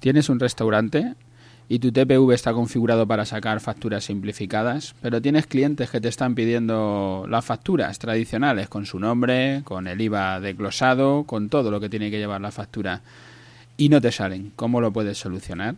Tienes un restaurante y tu TPV está configurado para sacar facturas simplificadas, pero tienes clientes que te están pidiendo las facturas tradicionales con su nombre, con el IVA desglosado, con todo lo que tiene que llevar la factura y no te salen. ¿Cómo lo puedes solucionar?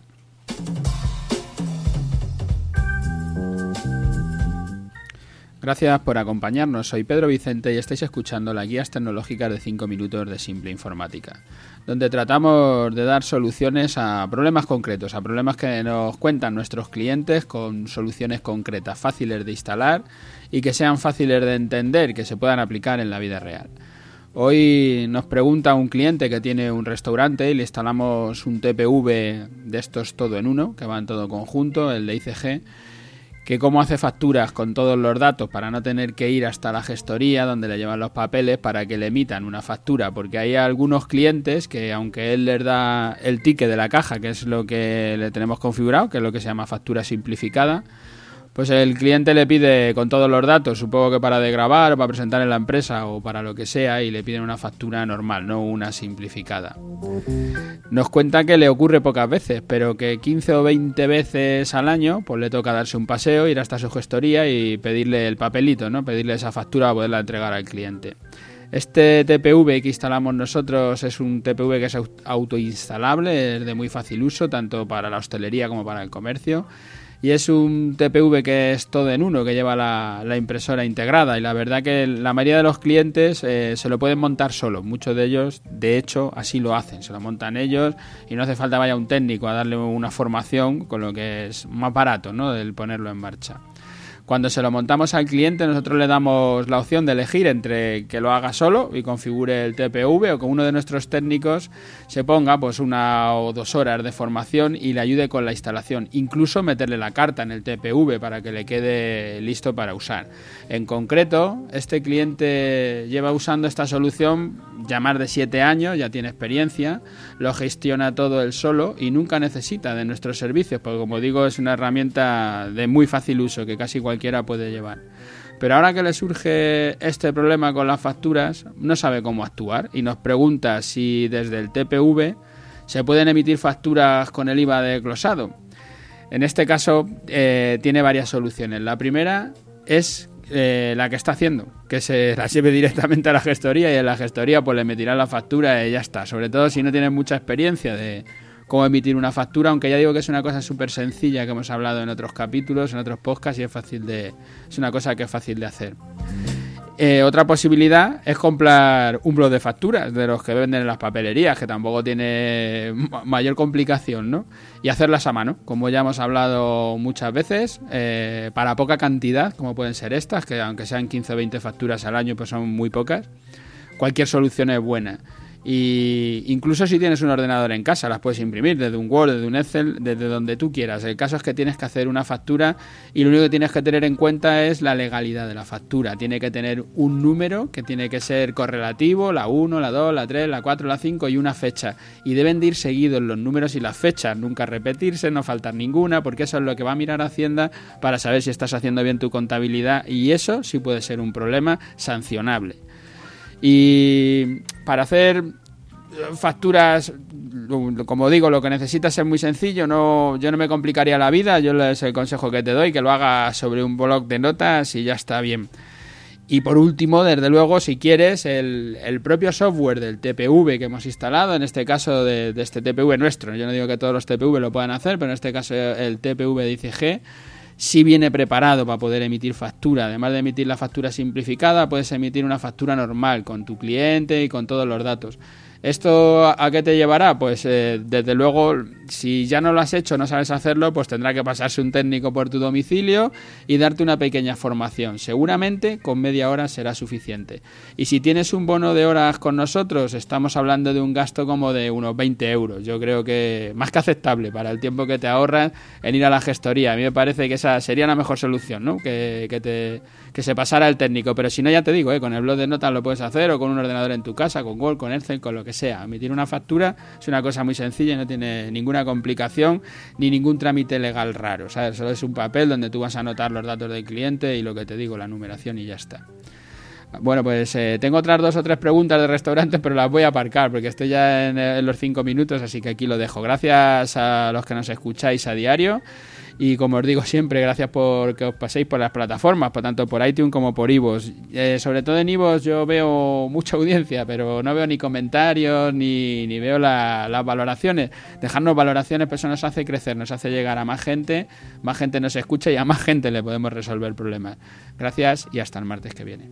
Gracias por acompañarnos. Soy Pedro Vicente y estáis escuchando las guías tecnológicas de 5 minutos de Simple Informática, donde tratamos de dar soluciones a problemas concretos, a problemas que nos cuentan nuestros clientes con soluciones concretas, fáciles de instalar y que sean fáciles de entender, que se puedan aplicar en la vida real. Hoy nos pregunta un cliente que tiene un restaurante y le instalamos un TPV de estos todo en uno, que va en todo conjunto, el de ICG que cómo hace facturas con todos los datos para no tener que ir hasta la gestoría donde le llevan los papeles para que le emitan una factura, porque hay algunos clientes que aunque él les da el ticket de la caja, que es lo que le tenemos configurado, que es lo que se llama factura simplificada, pues el cliente le pide con todos los datos, supongo que para de grabar, para presentar en la empresa o para lo que sea, y le piden una factura normal, no una simplificada. Nos cuenta que le ocurre pocas veces, pero que 15 o 20 veces al año, pues le toca darse un paseo, ir hasta su gestoría y pedirle el papelito, ¿no? Pedirle esa factura para poderla entregar al cliente. Este TPV que instalamos nosotros es un TPV que es autoinstalable, es de muy fácil uso, tanto para la hostelería como para el comercio y es un TPV que es todo en uno, que lleva la, impresora integrada y la verdad que la mayoría de los clientes eh, se lo pueden montar solo, muchos de ellos de hecho así lo hacen, se lo montan ellos y no hace falta vaya un técnico a darle una formación con lo que es más barato, ¿no? del ponerlo en marcha. Cuando se lo montamos al cliente, nosotros le damos la opción de elegir entre que lo haga solo y configure el TPV o que uno de nuestros técnicos se ponga pues una o dos horas de formación y le ayude con la instalación, incluso meterle la carta en el TPV para que le quede listo para usar. En concreto, este cliente lleva usando esta solución ya más de siete años, ya tiene experiencia, lo gestiona todo él solo y nunca necesita de nuestros servicios, porque como digo es una herramienta de muy fácil uso que casi cualquiera puede llevar. Pero ahora que le surge este problema con las facturas, no sabe cómo actuar y nos pregunta si desde el TPV se pueden emitir facturas con el IVA desglosado. En este caso eh, tiene varias soluciones. La primera es eh, la que está haciendo, que se la lleve directamente a la gestoría y en la gestoría pues le emitirá la factura y ya está. Sobre todo si no tiene mucha experiencia de, cómo emitir una factura, aunque ya digo que es una cosa súper sencilla que hemos hablado en otros capítulos, en otros podcasts y es fácil de es una cosa que es fácil de hacer. Eh, otra posibilidad es comprar un blog de facturas de los que venden en las papelerías, que tampoco tiene mayor complicación, ¿no? Y hacerlas a mano, como ya hemos hablado muchas veces, eh, para poca cantidad, como pueden ser estas, que aunque sean 15 o 20 facturas al año, pues son muy pocas. Cualquier solución es buena. Y incluso si tienes un ordenador en casa, las puedes imprimir desde un Word, desde un Excel, desde donde tú quieras. El caso es que tienes que hacer una factura y lo único que tienes que tener en cuenta es la legalidad de la factura. Tiene que tener un número que tiene que ser correlativo, la 1, la 2, la 3, la 4, la 5 y una fecha. Y deben de ir seguidos los números y las fechas, nunca repetirse, no faltar ninguna, porque eso es lo que va a mirar Hacienda para saber si estás haciendo bien tu contabilidad y eso sí puede ser un problema sancionable. Y para hacer facturas, como digo, lo que necesitas es muy sencillo, no, yo no me complicaría la vida, yo es el consejo que te doy, que lo hagas sobre un blog de notas y ya está bien. Y por último, desde luego, si quieres, el, propio software del TPV que hemos instalado, en este caso de, de, este TPV nuestro, yo no digo que todos los TPV lo puedan hacer, pero en este caso el TPV de ICG, si viene preparado para poder emitir factura. Además de emitir la factura simplificada, puedes emitir una factura normal con tu cliente y con todos los datos. ¿Esto a qué te llevará? Pues eh, desde luego, si ya no lo has hecho, no sabes hacerlo, pues tendrá que pasarse un técnico por tu domicilio y darte una pequeña formación. Seguramente con media hora será suficiente. Y si tienes un bono de horas con nosotros, estamos hablando de un gasto como de unos 20 euros. Yo creo que más que aceptable para el tiempo que te ahorras en ir a la gestoría. A mí me parece que esa sería la mejor solución, ¿no? Que, que te que se pasara el técnico. Pero si no, ya te digo, ¿eh? con el blog de notas lo puedes hacer o con un ordenador en tu casa, con Word, con Excel, con lo que sea. Emitir una factura es una cosa muy sencilla y no tiene ninguna complicación ni ningún trámite legal raro. Solo es un papel donde tú vas a anotar los datos del cliente y lo que te digo, la numeración y ya está. Bueno, pues eh, tengo otras dos o tres preguntas de restaurantes, pero las voy a aparcar porque estoy ya en los cinco minutos, así que aquí lo dejo. Gracias a los que nos escucháis a diario. Y como os digo siempre, gracias por que os paséis por las plataformas, por tanto por iTunes como por Ivos. Eh, sobre todo en Ivos yo veo mucha audiencia, pero no veo ni comentarios ni, ni veo las valoraciones. Dejarnos valoraciones, pues eso nos hace crecer, nos hace llegar a más gente, más gente nos escucha y a más gente le podemos resolver problemas. Gracias y hasta el martes que viene.